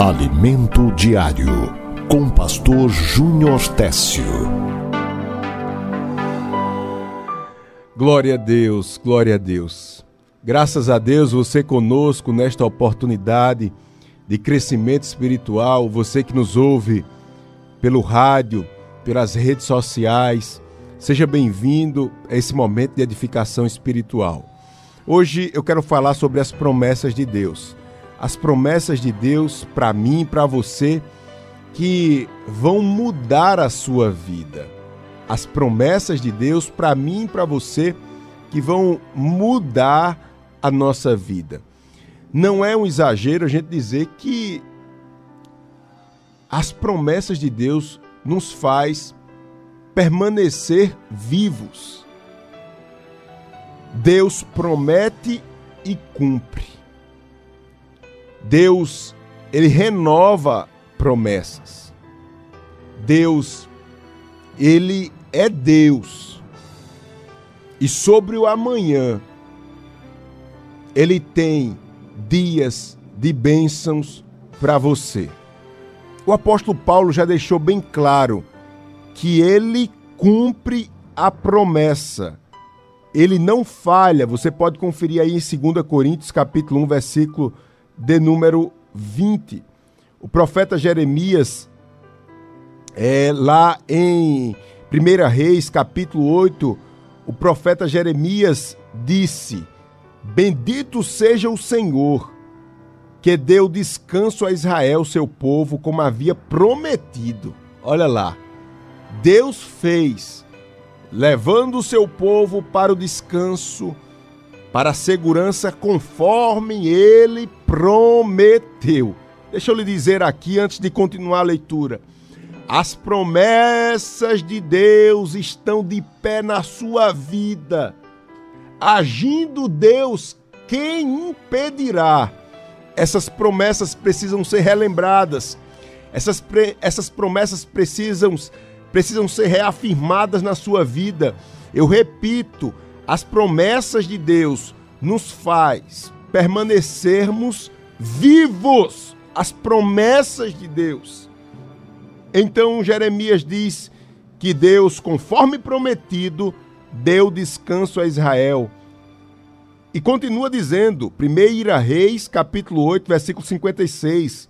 Alimento Diário, com Pastor Júnior Técio. Glória a Deus, glória a Deus. Graças a Deus você conosco nesta oportunidade de crescimento espiritual, você que nos ouve pelo rádio, pelas redes sociais. Seja bem-vindo a esse momento de edificação espiritual. Hoje eu quero falar sobre as promessas de Deus as promessas de Deus para mim e para você que vão mudar a sua vida. As promessas de Deus para mim e para você que vão mudar a nossa vida. Não é um exagero a gente dizer que as promessas de Deus nos faz permanecer vivos. Deus promete e cumpre. Deus, ele renova promessas. Deus, ele é Deus. E sobre o amanhã, ele tem dias de bênçãos para você. O apóstolo Paulo já deixou bem claro que ele cumpre a promessa. Ele não falha. Você pode conferir aí em 2 Coríntios, capítulo 1, versículo de número 20. O profeta Jeremias, é, lá em 1 Reis, capítulo 8, o profeta Jeremias disse: Bendito seja o Senhor, que deu descanso a Israel, seu povo, como havia prometido. Olha lá, Deus fez, levando o seu povo para o descanso para a segurança conforme ele prometeu. Deixa eu lhe dizer aqui antes de continuar a leitura. As promessas de Deus estão de pé na sua vida. Agindo Deus, quem impedirá? Essas promessas precisam ser relembradas. Essas, essas promessas precisam, precisam ser reafirmadas na sua vida. Eu repito, as promessas de Deus nos faz permanecermos vivos. As promessas de Deus. Então Jeremias diz que Deus, conforme prometido, deu descanso a Israel. E continua dizendo, 1 Reis, capítulo 8, versículo 56.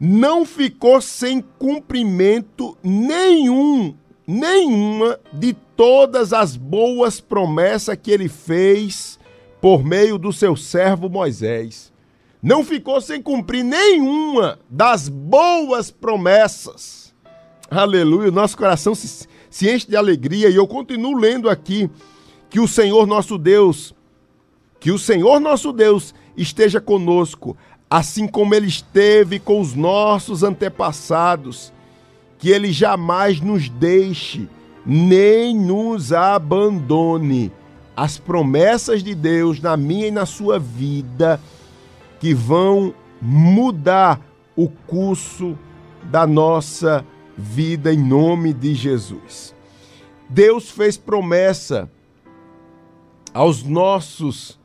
Não ficou sem cumprimento nenhum nenhuma de todas as boas promessas que ele fez por meio do seu servo Moisés. Não ficou sem cumprir nenhuma das boas promessas. Aleluia, nosso coração se, se enche de alegria e eu continuo lendo aqui que o Senhor nosso Deus, que o Senhor nosso Deus esteja conosco, assim como ele esteve com os nossos antepassados que Ele jamais nos deixe, nem nos abandone. As promessas de Deus na minha e na sua vida que vão mudar o curso da nossa vida em nome de Jesus. Deus fez promessa aos nossos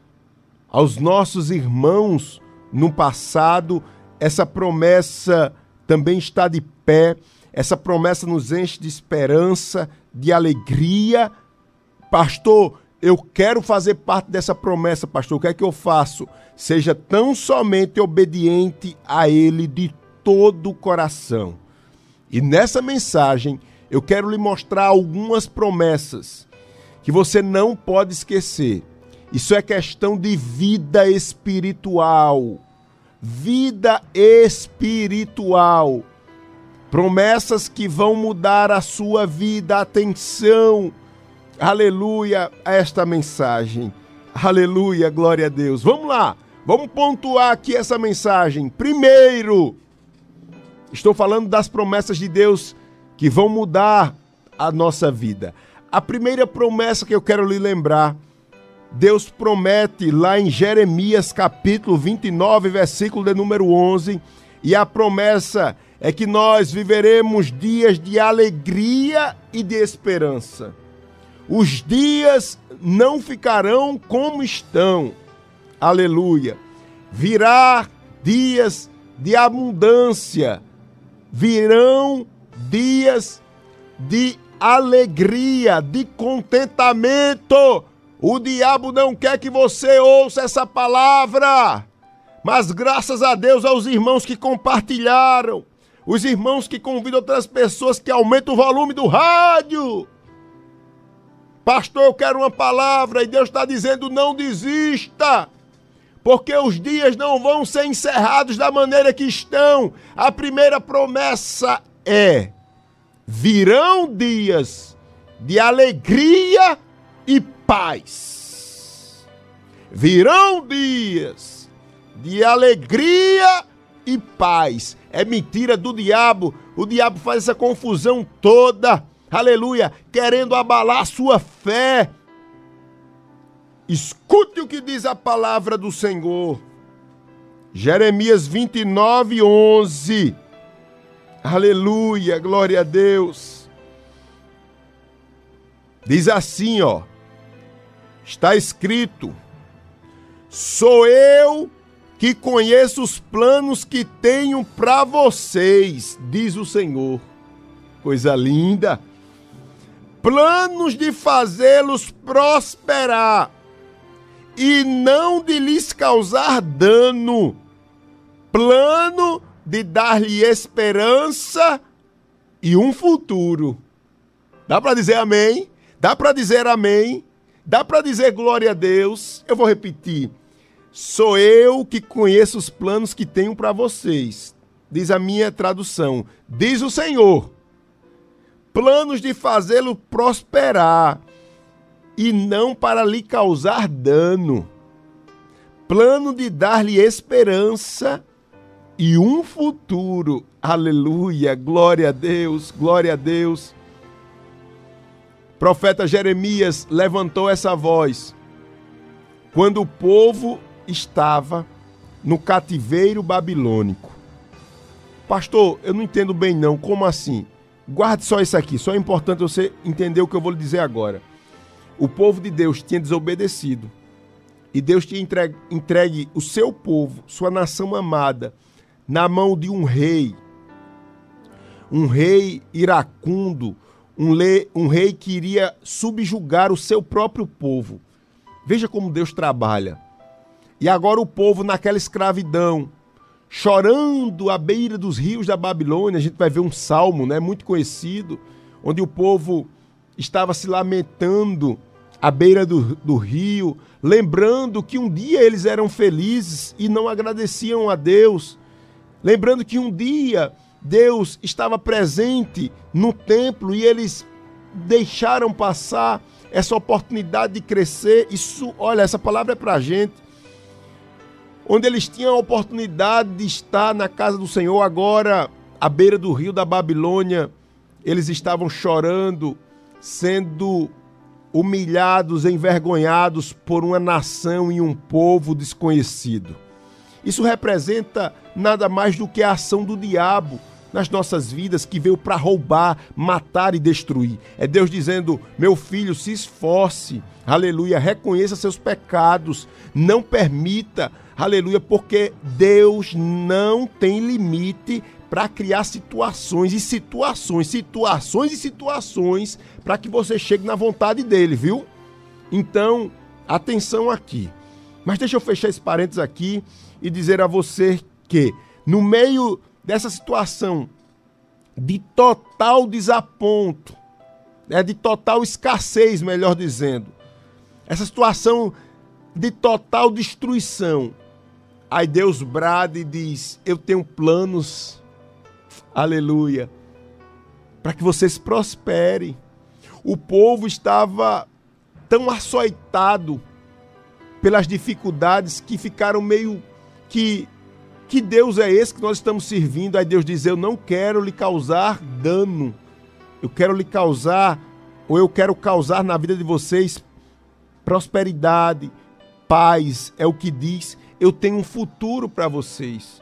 aos nossos irmãos no passado, essa promessa também está de pé essa promessa nos enche de esperança, de alegria. Pastor, eu quero fazer parte dessa promessa, pastor. O que é que eu faço? Seja tão somente obediente a Ele de todo o coração. E nessa mensagem, eu quero lhe mostrar algumas promessas que você não pode esquecer. Isso é questão de vida espiritual. Vida espiritual. Promessas que vão mudar a sua vida. Atenção, aleluia, a esta mensagem. Aleluia, glória a Deus. Vamos lá, vamos pontuar aqui essa mensagem. Primeiro, estou falando das promessas de Deus que vão mudar a nossa vida. A primeira promessa que eu quero lhe lembrar, Deus promete lá em Jeremias capítulo 29, versículo de número 11, e a promessa é que nós viveremos dias de alegria e de esperança. Os dias não ficarão como estão. Aleluia. Virá dias de abundância, virão dias de alegria, de contentamento. O diabo não quer que você ouça essa palavra, mas graças a Deus aos irmãos que compartilharam, os irmãos que convidam outras pessoas que aumentam o volume do rádio. Pastor, eu quero uma palavra e Deus está dizendo: não desista porque os dias não vão ser encerrados da maneira que estão. A primeira promessa é: virão dias de alegria e paz. Virão dias de alegria e paz. É mentira do diabo. O diabo faz essa confusão toda. Aleluia, querendo abalar a sua fé Escute o que diz a palavra do Senhor. Jeremias 29, 11. Aleluia, glória a Deus. Diz assim, ó. Está escrito: Sou eu que conheço os planos que tenho para vocês, diz o Senhor. Coisa linda. Planos de fazê-los prosperar e não de lhes causar dano. Plano de dar-lhe esperança e um futuro. Dá para dizer amém? Dá para dizer amém? Dá para dizer glória a Deus? Eu vou repetir. Sou eu que conheço os planos que tenho para vocês. Diz a minha tradução. Diz o Senhor. Planos de fazê-lo prosperar e não para lhe causar dano. Plano de dar-lhe esperança e um futuro. Aleluia, glória a Deus, glória a Deus. Profeta Jeremias levantou essa voz quando o povo estava no cativeiro babilônico. Pastor, eu não entendo bem não, como assim? Guarde só isso aqui, só é importante você entender o que eu vou lhe dizer agora o povo de Deus tinha desobedecido e Deus tinha entregue, entregue o seu povo, sua nação amada, na mão de um rei, um rei iracundo, um, le, um rei que iria subjugar o seu próprio povo. Veja como Deus trabalha. E agora o povo naquela escravidão, chorando à beira dos rios da Babilônia, a gente vai ver um salmo, né, muito conhecido, onde o povo estava se lamentando à beira do, do rio, lembrando que um dia eles eram felizes e não agradeciam a Deus, lembrando que um dia Deus estava presente no templo e eles deixaram passar essa oportunidade de crescer. Isso, olha, essa palavra é para gente. Onde eles tinham a oportunidade de estar na casa do Senhor, agora à beira do rio da Babilônia, eles estavam chorando, sendo humilhados, envergonhados por uma nação e um povo desconhecido. Isso representa nada mais do que a ação do diabo nas nossas vidas que veio para roubar, matar e destruir. É Deus dizendo: meu filho, se esforce, aleluia, reconheça seus pecados, não permita, aleluia, porque Deus não tem limite para criar situações e situações, situações e situações para que você chegue na vontade dele, viu? Então, atenção aqui. Mas deixa eu fechar esse parênteses aqui e dizer a você que, no meio dessa situação de total desaponto, né, de total escassez, melhor dizendo, essa situação de total destruição, aí Deus brada e diz: Eu tenho planos aleluia, para que vocês prosperem. O povo estava tão açoitado pelas dificuldades que ficaram meio que que Deus é esse que nós estamos servindo? Aí Deus diz: Eu não quero lhe causar dano. Eu quero lhe causar, ou eu quero causar na vida de vocês prosperidade, paz. É o que diz. Eu tenho um futuro para vocês.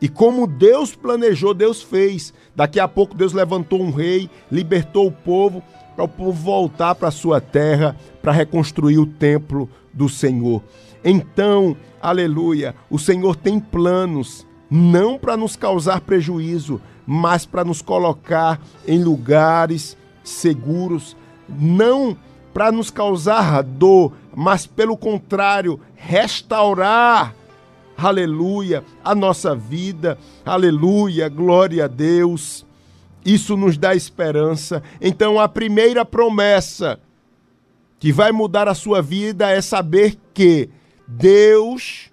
E como Deus planejou, Deus fez. Daqui a pouco Deus levantou um rei, libertou o povo, para o povo voltar para a sua terra, para reconstruir o templo do Senhor. Então, aleluia, o Senhor tem planos não para nos causar prejuízo, mas para nos colocar em lugares seguros, não para nos causar dor, mas pelo contrário, restaurar, aleluia, a nossa vida, aleluia, glória a Deus. Isso nos dá esperança. Então, a primeira promessa que vai mudar a sua vida é saber que Deus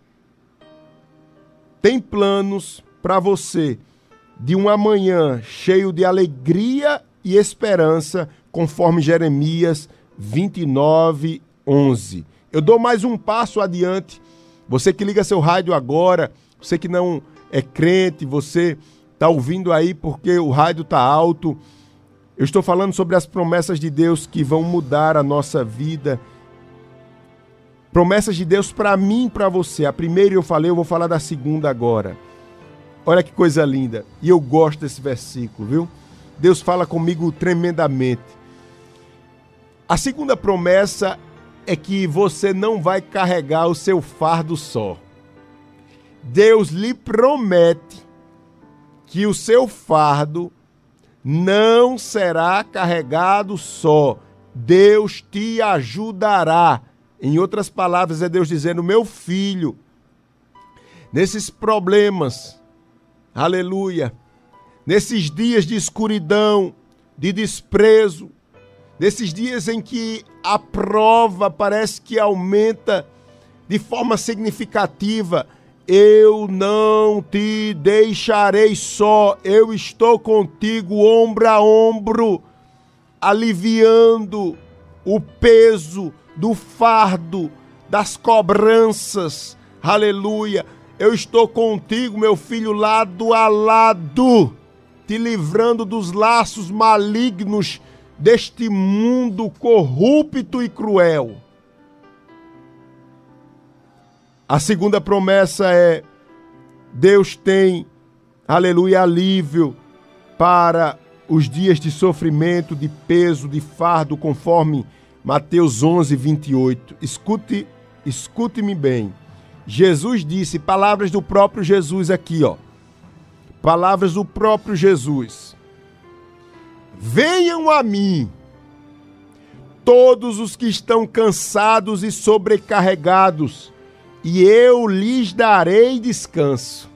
tem planos para você de um amanhã cheio de alegria e esperança, conforme Jeremias 29, 11. Eu dou mais um passo adiante. Você que liga seu rádio agora, você que não é crente, você está ouvindo aí porque o rádio está alto. Eu estou falando sobre as promessas de Deus que vão mudar a nossa vida. Promessas de Deus para mim e para você. A primeira eu falei, eu vou falar da segunda agora. Olha que coisa linda. E eu gosto desse versículo, viu? Deus fala comigo tremendamente. A segunda promessa é que você não vai carregar o seu fardo só. Deus lhe promete que o seu fardo não será carregado só. Deus te ajudará. Em outras palavras, é Deus dizendo: meu filho, nesses problemas, aleluia, nesses dias de escuridão, de desprezo, nesses dias em que a prova parece que aumenta de forma significativa, eu não te deixarei só, eu estou contigo ombro a ombro, aliviando o peso do fardo, das cobranças, aleluia. Eu estou contigo, meu filho, lado a lado, te livrando dos laços malignos deste mundo corrupto e cruel. A segunda promessa é: Deus tem, aleluia, alívio para os dias de sofrimento, de peso, de fardo, conforme Mateus 11, 28. Escute, escute-me bem. Jesus disse, palavras do próprio Jesus aqui, ó. Palavras do próprio Jesus. Venham a mim, todos os que estão cansados e sobrecarregados, e eu lhes darei descanso.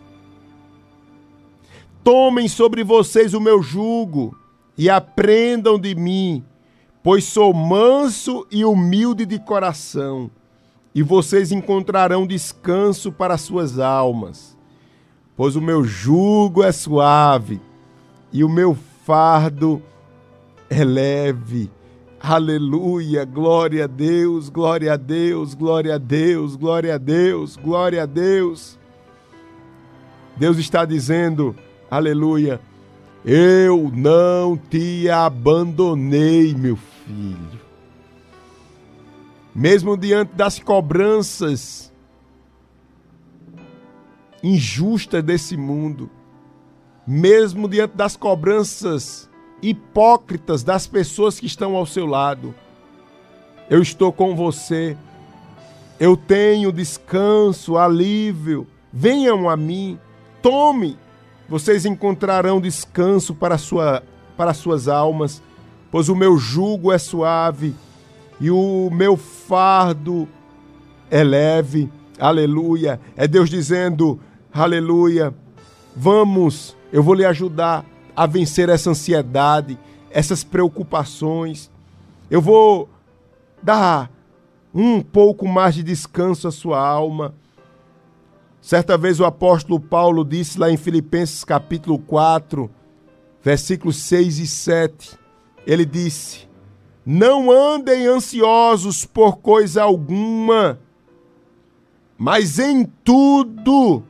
Tomem sobre vocês o meu jugo e aprendam de mim, pois sou manso e humilde de coração, e vocês encontrarão descanso para suas almas. Pois o meu jugo é suave e o meu fardo é leve. Aleluia, glória a Deus, glória a Deus, glória a Deus, glória a Deus, glória a Deus. Deus está dizendo, aleluia, eu não te abandonei, meu filho. Mesmo diante das cobranças injustas desse mundo, mesmo diante das cobranças hipócritas das pessoas que estão ao seu lado. Eu estou com você. Eu tenho descanso, alívio. Venham a mim. Tome. Vocês encontrarão descanso para, sua, para suas almas, pois o meu jugo é suave e o meu fardo é leve. Aleluia. É Deus dizendo: Aleluia. Vamos, eu vou lhe ajudar a vencer essa ansiedade, essas preocupações. Eu vou dar um pouco mais de descanso à sua alma. Certa vez o apóstolo Paulo disse lá em Filipenses capítulo 4, versículos 6 e 7, ele disse: Não andem ansiosos por coisa alguma, mas em tudo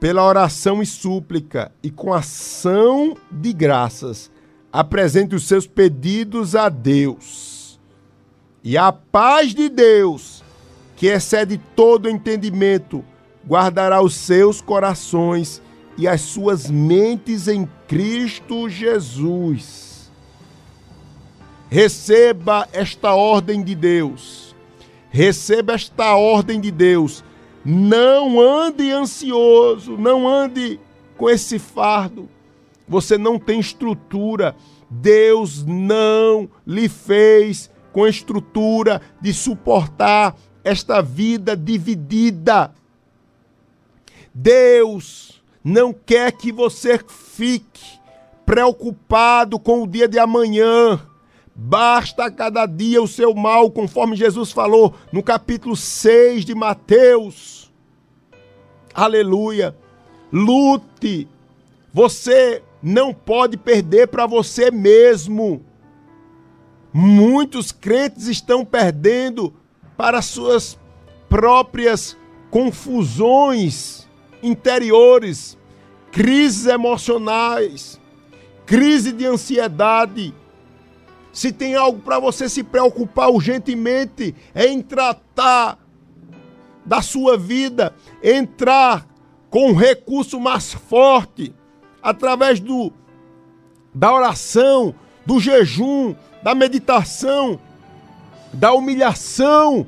pela oração e súplica e com ação de graças, apresente os seus pedidos a Deus. E a paz de Deus, que excede todo entendimento, guardará os seus corações e as suas mentes em Cristo Jesus. Receba esta ordem de Deus. Receba esta ordem de Deus Não ande ansioso, não ande com esse fardo. Você não tem estrutura. Deus não lhe fez com estrutura de suportar esta vida dividida. Deus não quer que você fique preocupado com o dia de amanhã. Basta cada dia o seu mal, conforme Jesus falou no capítulo 6 de Mateus. Aleluia. Lute. Você não pode perder para você mesmo. Muitos crentes estão perdendo para suas próprias confusões interiores, crises emocionais, crise de ansiedade. Se tem algo para você se preocupar urgentemente, é em tratar da sua vida, entrar com um recurso mais forte, através do da oração, do jejum, da meditação, da humilhação.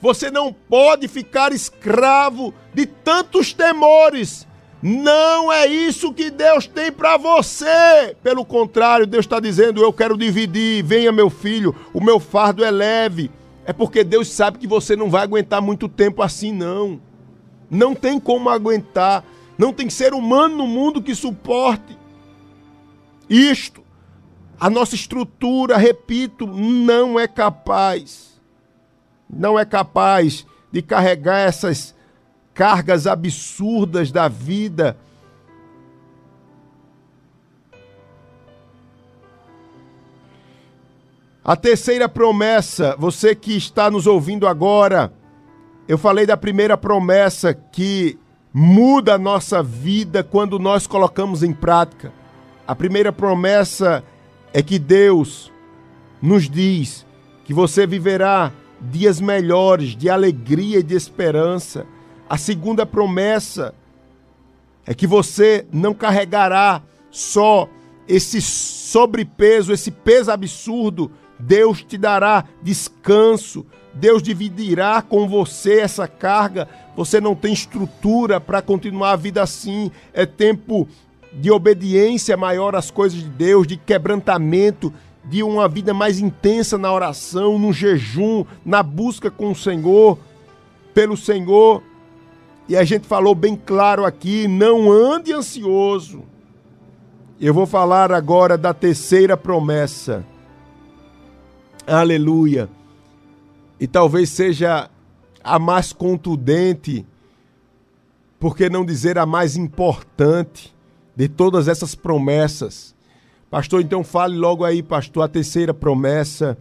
Você não pode ficar escravo de tantos temores. Não é isso que Deus tem para você. Pelo contrário, Deus está dizendo: Eu quero dividir. Venha, meu filho, o meu fardo é leve. É porque Deus sabe que você não vai aguentar muito tempo assim, não. Não tem como aguentar. Não tem ser humano no mundo que suporte isto. A nossa estrutura, repito, não é capaz, não é capaz de carregar essas cargas absurdas da vida. A terceira promessa, você que está nos ouvindo agora, eu falei da primeira promessa que muda a nossa vida quando nós colocamos em prática. A primeira promessa é que Deus nos diz que você viverá dias melhores de alegria e de esperança. A segunda promessa é que você não carregará só esse sobrepeso, esse peso absurdo. Deus te dará descanso. Deus dividirá com você essa carga. Você não tem estrutura para continuar a vida assim. É tempo de obediência maior às coisas de Deus, de quebrantamento, de uma vida mais intensa na oração, no jejum, na busca com o Senhor, pelo Senhor. E a gente falou bem claro aqui: não ande ansioso. Eu vou falar agora da terceira promessa. Aleluia. E talvez seja a mais contundente, por que não dizer a mais importante de todas essas promessas. Pastor, então fale logo aí, pastor, a terceira promessa,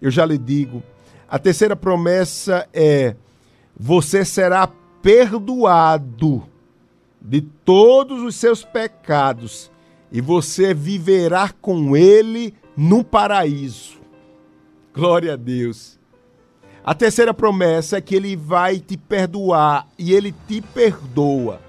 eu já lhe digo. A terceira promessa é: você será perdoado de todos os seus pecados e você viverá com ele no paraíso. Glória a Deus. A terceira promessa é que ele vai te perdoar e ele te perdoa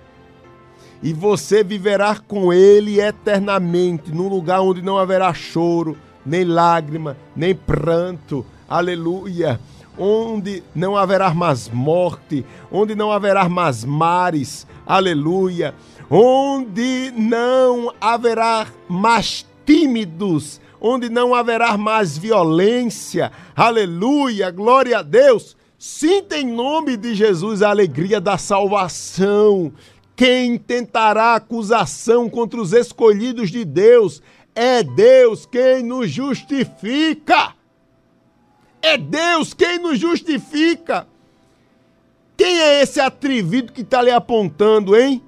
e você viverá com ele eternamente, num lugar onde não haverá choro, nem lágrima, nem pranto. Aleluia! Onde não haverá mais morte, onde não haverá mais mares. Aleluia! Onde não haverá mais tímidos, onde não haverá mais violência. Aleluia! Glória a Deus! Sinta em nome de Jesus a alegria da salvação. Quem tentará acusação contra os escolhidos de Deus? É Deus quem nos justifica. É Deus quem nos justifica. Quem é esse atrevido que está lhe apontando, hein?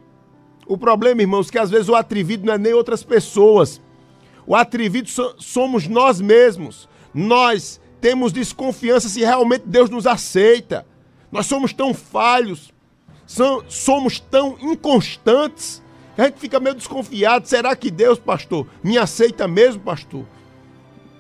O problema, irmãos, é que às vezes o atrevido não é nem outras pessoas. O atrevido somos nós mesmos. Nós temos desconfiança se realmente Deus nos aceita. Nós somos tão falhos somos tão inconstantes que a gente fica meio desconfiado. Será que Deus, pastor, me aceita mesmo, pastor?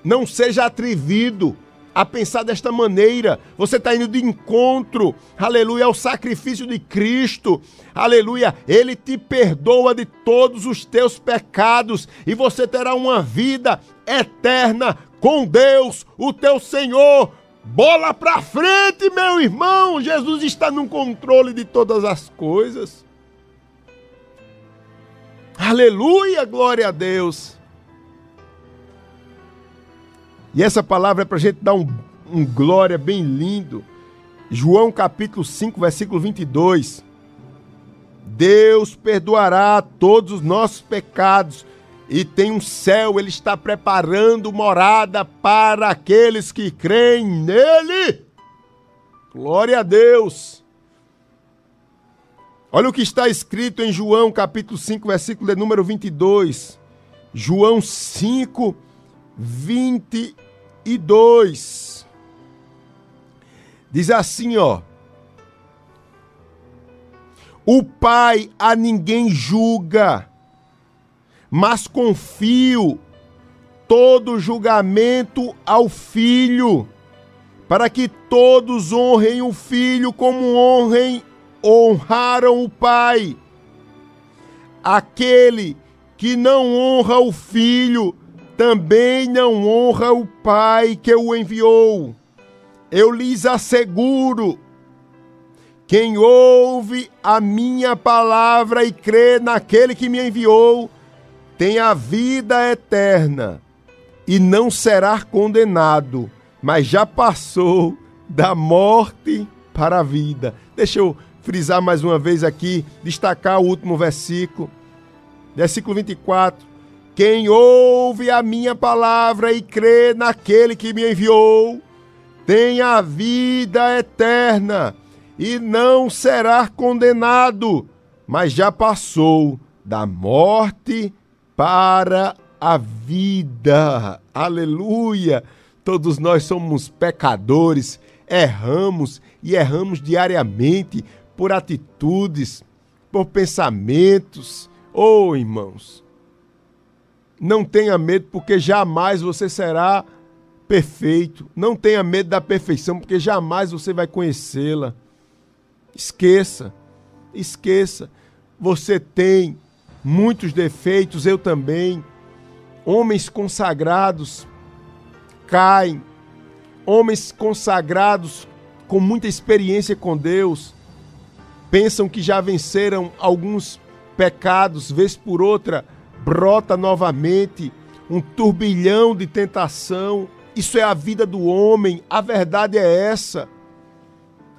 Não seja atrevido a pensar desta maneira. Você está indo de encontro, aleluia, ao sacrifício de Cristo, aleluia. Ele te perdoa de todos os teus pecados e você terá uma vida eterna com Deus, o teu Senhor, Bola pra frente, meu irmão! Jesus está no controle de todas as coisas. Aleluia, glória a Deus. E essa palavra é para a gente dar um, um glória bem lindo. João capítulo 5, versículo 22. Deus perdoará todos os nossos pecados e tem um céu, ele está preparando morada para aqueles que creem nele. Glória a Deus. Olha o que está escrito em João capítulo 5, versículo de número 22. João 5, 22. Diz assim, ó: O Pai a ninguém julga, mas confio todo julgamento ao Filho, para que todos honrem o Filho como honrem honraram o Pai. Aquele que não honra o Filho, também não honra o Pai que o enviou. Eu lhes asseguro: quem ouve a minha palavra e crê naquele que me enviou, tem a vida eterna e não será condenado, mas já passou da morte para a vida. Deixa eu frisar mais uma vez aqui, destacar o último versículo. Versículo 24. Quem ouve a minha palavra e crê naquele que me enviou, tem a vida eterna e não será condenado, mas já passou da morte para a vida. Aleluia! Todos nós somos pecadores, erramos e erramos diariamente por atitudes, por pensamentos. Oh, irmãos, não tenha medo, porque jamais você será perfeito. Não tenha medo da perfeição, porque jamais você vai conhecê-la. Esqueça, esqueça. Você tem muitos defeitos, eu também. Homens consagrados caem. Homens consagrados com muita experiência com Deus pensam que já venceram alguns pecados, vez por outra brota novamente um turbilhão de tentação. Isso é a vida do homem. A verdade é essa.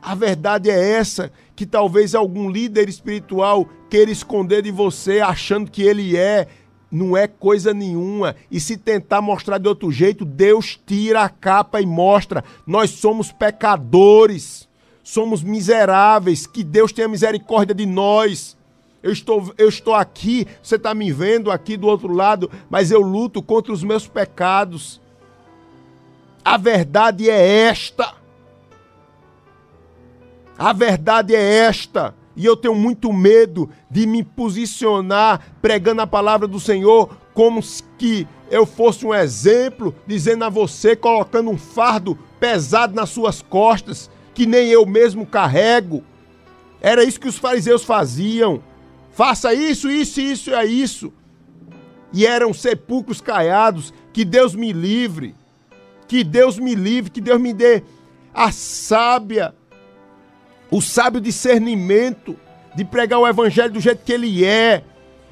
A verdade é essa que talvez algum líder espiritual queira esconder de você, achando que ele é. Não é coisa nenhuma. E se tentar mostrar de outro jeito, Deus tira a capa e mostra. Nós somos pecadores, somos miseráveis. Que Deus tenha misericórdia de nós. Eu estou, eu estou aqui, você está me vendo aqui do outro lado, mas eu luto contra os meus pecados. A verdade é esta. A verdade é esta. E eu tenho muito medo de me posicionar pregando a palavra do Senhor como que eu fosse um exemplo, dizendo a você, colocando um fardo pesado nas suas costas, que nem eu mesmo carrego. Era isso que os fariseus faziam. Faça isso, isso, isso é isso. E eram sepulcros caiados. Que Deus me livre. Que Deus me livre, que Deus me dê a sábia, o sábio discernimento de pregar o evangelho do jeito que ele é.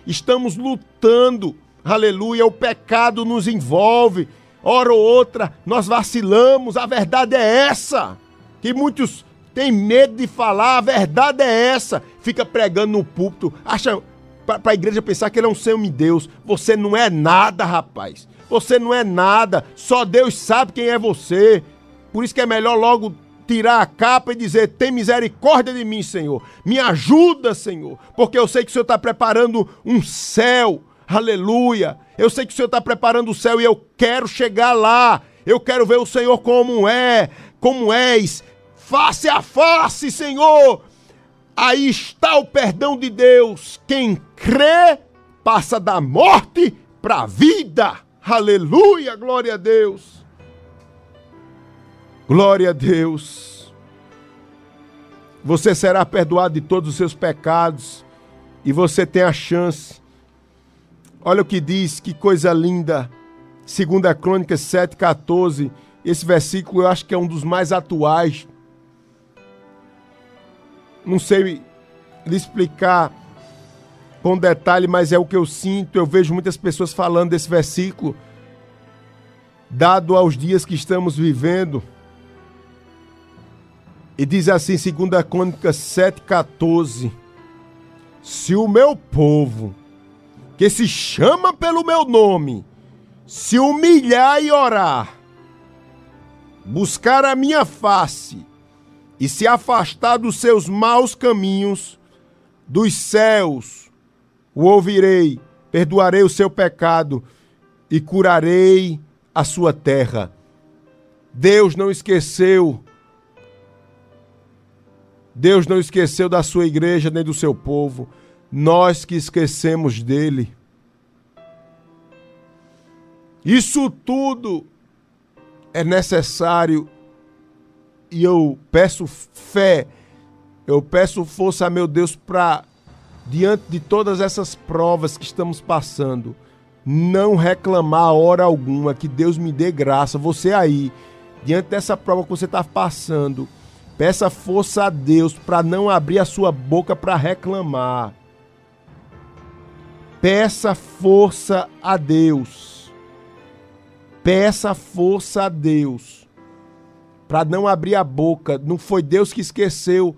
Estamos lutando, aleluia, o pecado nos envolve. Hora ou outra nós vacilamos, a verdade é essa. Que muitos tem medo de falar, a verdade é essa. Fica pregando no púlpito, acha para a igreja pensar que ele é um semi-deus. Você não é nada, rapaz. Você não é nada. Só Deus sabe quem é você. Por isso que é melhor logo tirar a capa e dizer: Tem misericórdia de mim, Senhor. Me ajuda, Senhor. Porque eu sei que o Senhor está preparando um céu. Aleluia. Eu sei que o Senhor está preparando o céu e eu quero chegar lá. Eu quero ver o Senhor como é, como és face a face, Senhor. Aí está o perdão de Deus. Quem crê passa da morte para a vida. Aleluia, glória a Deus. Glória a Deus. Você será perdoado de todos os seus pecados e você tem a chance. Olha o que diz, que coisa linda. Segunda Crônica 7:14 esse versículo eu acho que é um dos mais atuais. Não sei lhe explicar com detalhe, mas é o que eu sinto. Eu vejo muitas pessoas falando desse versículo, dado aos dias que estamos vivendo. E diz assim, 2 Crônicas 7,14: Se o meu povo, que se chama pelo meu nome, se humilhar e orar, buscar a minha face e se afastar dos seus maus caminhos, dos céus o ouvirei, perdoarei o seu pecado e curarei a sua terra. Deus não esqueceu. Deus não esqueceu da sua igreja nem do seu povo. Nós que esquecemos dele. Isso tudo é necessário e eu peço fé, eu peço força a meu Deus para, diante de todas essas provas que estamos passando, não reclamar hora alguma, que Deus me dê graça. Você aí, diante dessa prova que você está passando, peça força a Deus para não abrir a sua boca para reclamar. Peça força a Deus Peça força a Deus para não abrir a boca. Não foi Deus que esqueceu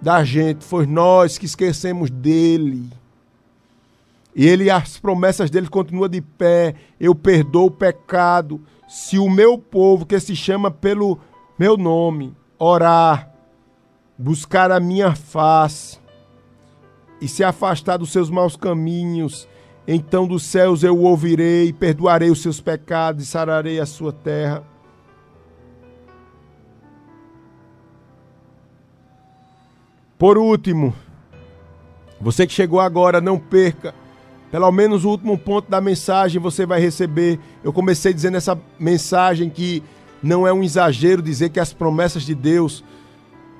da gente, foi nós que esquecemos dele. E ele as promessas dele continuam de pé. Eu perdoo o pecado. Se o meu povo que se chama pelo meu nome orar, buscar a minha face e se afastar dos seus maus caminhos, então dos céus eu o ouvirei, perdoarei os seus pecados e sararei a sua terra. Por último, você que chegou agora, não perca. Pelo menos o último ponto da mensagem você vai receber. Eu comecei dizendo essa mensagem que não é um exagero dizer que as promessas de Deus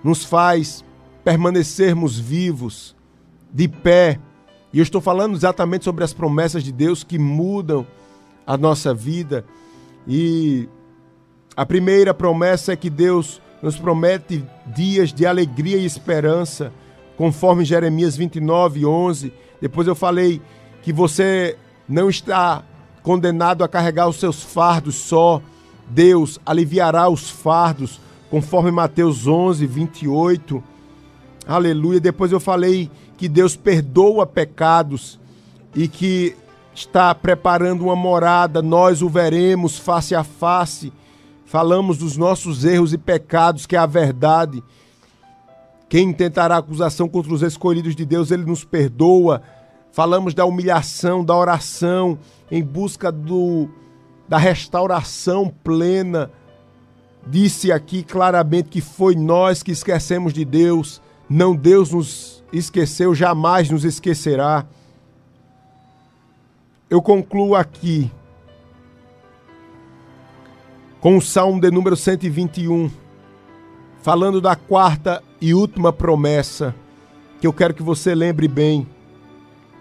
nos faz permanecermos vivos, de pé, e eu estou falando exatamente sobre as promessas de Deus que mudam a nossa vida. E a primeira promessa é que Deus nos promete dias de alegria e esperança, conforme Jeremias 29, 11. Depois eu falei que você não está condenado a carregar os seus fardos só. Deus aliviará os fardos, conforme Mateus 11, 28. Aleluia. Depois eu falei que Deus perdoa pecados e que está preparando uma morada, nós o veremos face a face. Falamos dos nossos erros e pecados, que é a verdade. Quem tentará acusação contra os escolhidos de Deus, ele nos perdoa. Falamos da humilhação, da oração em busca do da restauração plena. Disse aqui claramente que foi nós que esquecemos de Deus, não Deus nos esqueceu, jamais nos esquecerá. Eu concluo aqui com o Salmo de número 121, falando da quarta e última promessa, que eu quero que você lembre bem,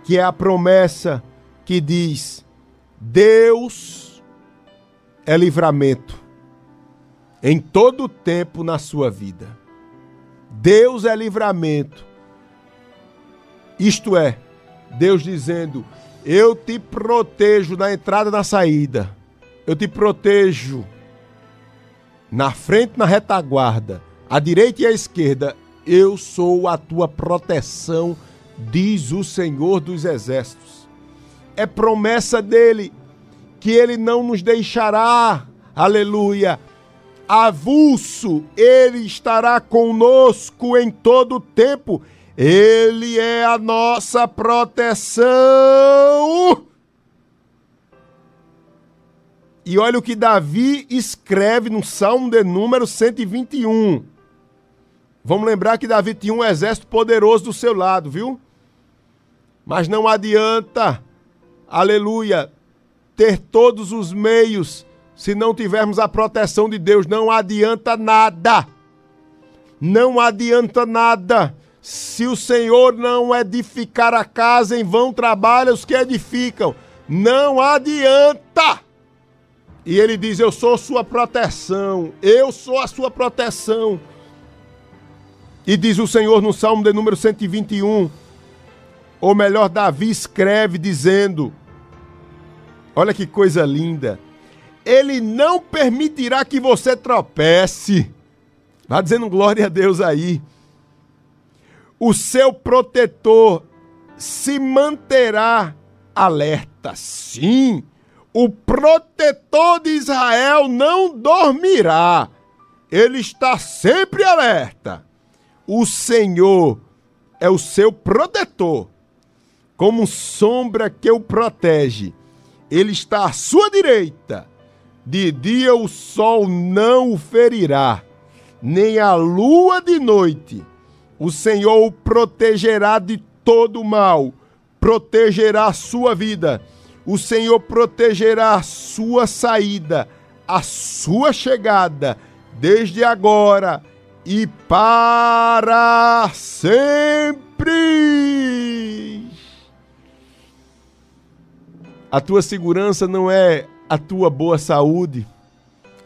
que é a promessa que diz: Deus é livramento em todo o tempo na sua vida. Deus é livramento isto é, Deus dizendo: Eu te protejo na entrada e na saída. Eu te protejo na frente na retaguarda, à direita e à esquerda. Eu sou a tua proteção, diz o Senhor dos Exércitos. É promessa dele que ele não nos deixará, aleluia, avulso, ele estará conosco em todo o tempo ele é a nossa proteção. E olha o que Davi escreve no Salmo de número 121. Vamos lembrar que Davi tinha um exército poderoso do seu lado, viu? Mas não adianta, aleluia, ter todos os meios se não tivermos a proteção de Deus. Não adianta nada. Não adianta nada. Se o Senhor não edificar a casa, em vão trabalham os que edificam. Não adianta. E ele diz: Eu sou sua proteção, eu sou a sua proteção. E diz o Senhor no Salmo de número 121, ou melhor, Davi escreve dizendo: Olha que coisa linda. Ele não permitirá que você tropece. Vá dizendo glória a Deus aí. O seu protetor se manterá alerta. Sim, o protetor de Israel não dormirá. Ele está sempre alerta. O Senhor é o seu protetor, como sombra que o protege. Ele está à sua direita. De dia o sol não o ferirá, nem a lua de noite. O Senhor o protegerá de todo mal, protegerá a sua vida. O Senhor protegerá a sua saída, a sua chegada, desde agora e para sempre. A tua segurança não é a tua boa saúde,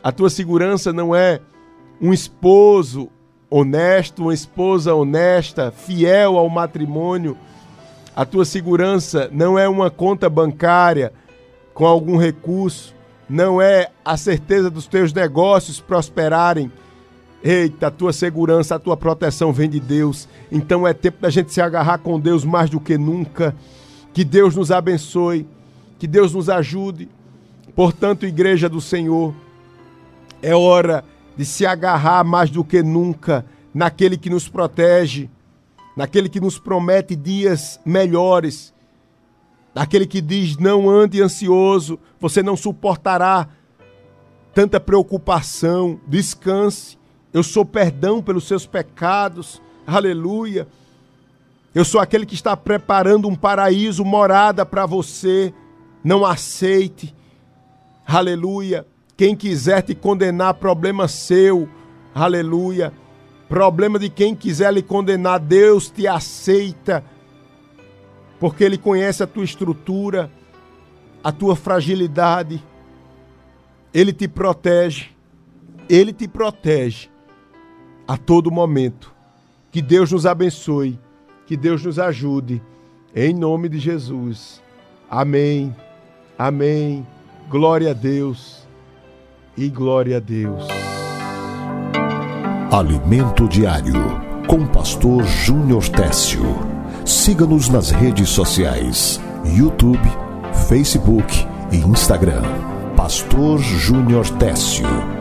a tua segurança não é um esposo honesto, uma esposa honesta, fiel ao matrimônio. A tua segurança não é uma conta bancária com algum recurso, não é a certeza dos teus negócios prosperarem. Eita, a tua segurança, a tua proteção vem de Deus. Então é tempo da gente se agarrar com Deus mais do que nunca. Que Deus nos abençoe, que Deus nos ajude. Portanto, igreja do Senhor, é hora de se agarrar mais do que nunca naquele que nos protege, naquele que nos promete dias melhores, naquele que diz: não ande ansioso, você não suportará tanta preocupação, descanse. Eu sou perdão pelos seus pecados, aleluia. Eu sou aquele que está preparando um paraíso, morada para você. Não aceite, aleluia quem quiser te condenar, problema seu. Aleluia. Problema de quem quiser lhe condenar, Deus te aceita. Porque Ele conhece a tua estrutura, a tua fragilidade. Ele te protege. Ele te protege a todo momento. Que Deus nos abençoe. Que Deus nos ajude. Em nome de Jesus. Amém. Amém. Glória a Deus e glória a Deus. Alimento Diário com Pastor Júnior Técio. Siga-nos nas redes sociais: YouTube, Facebook e Instagram. Pastor Júnior Técio.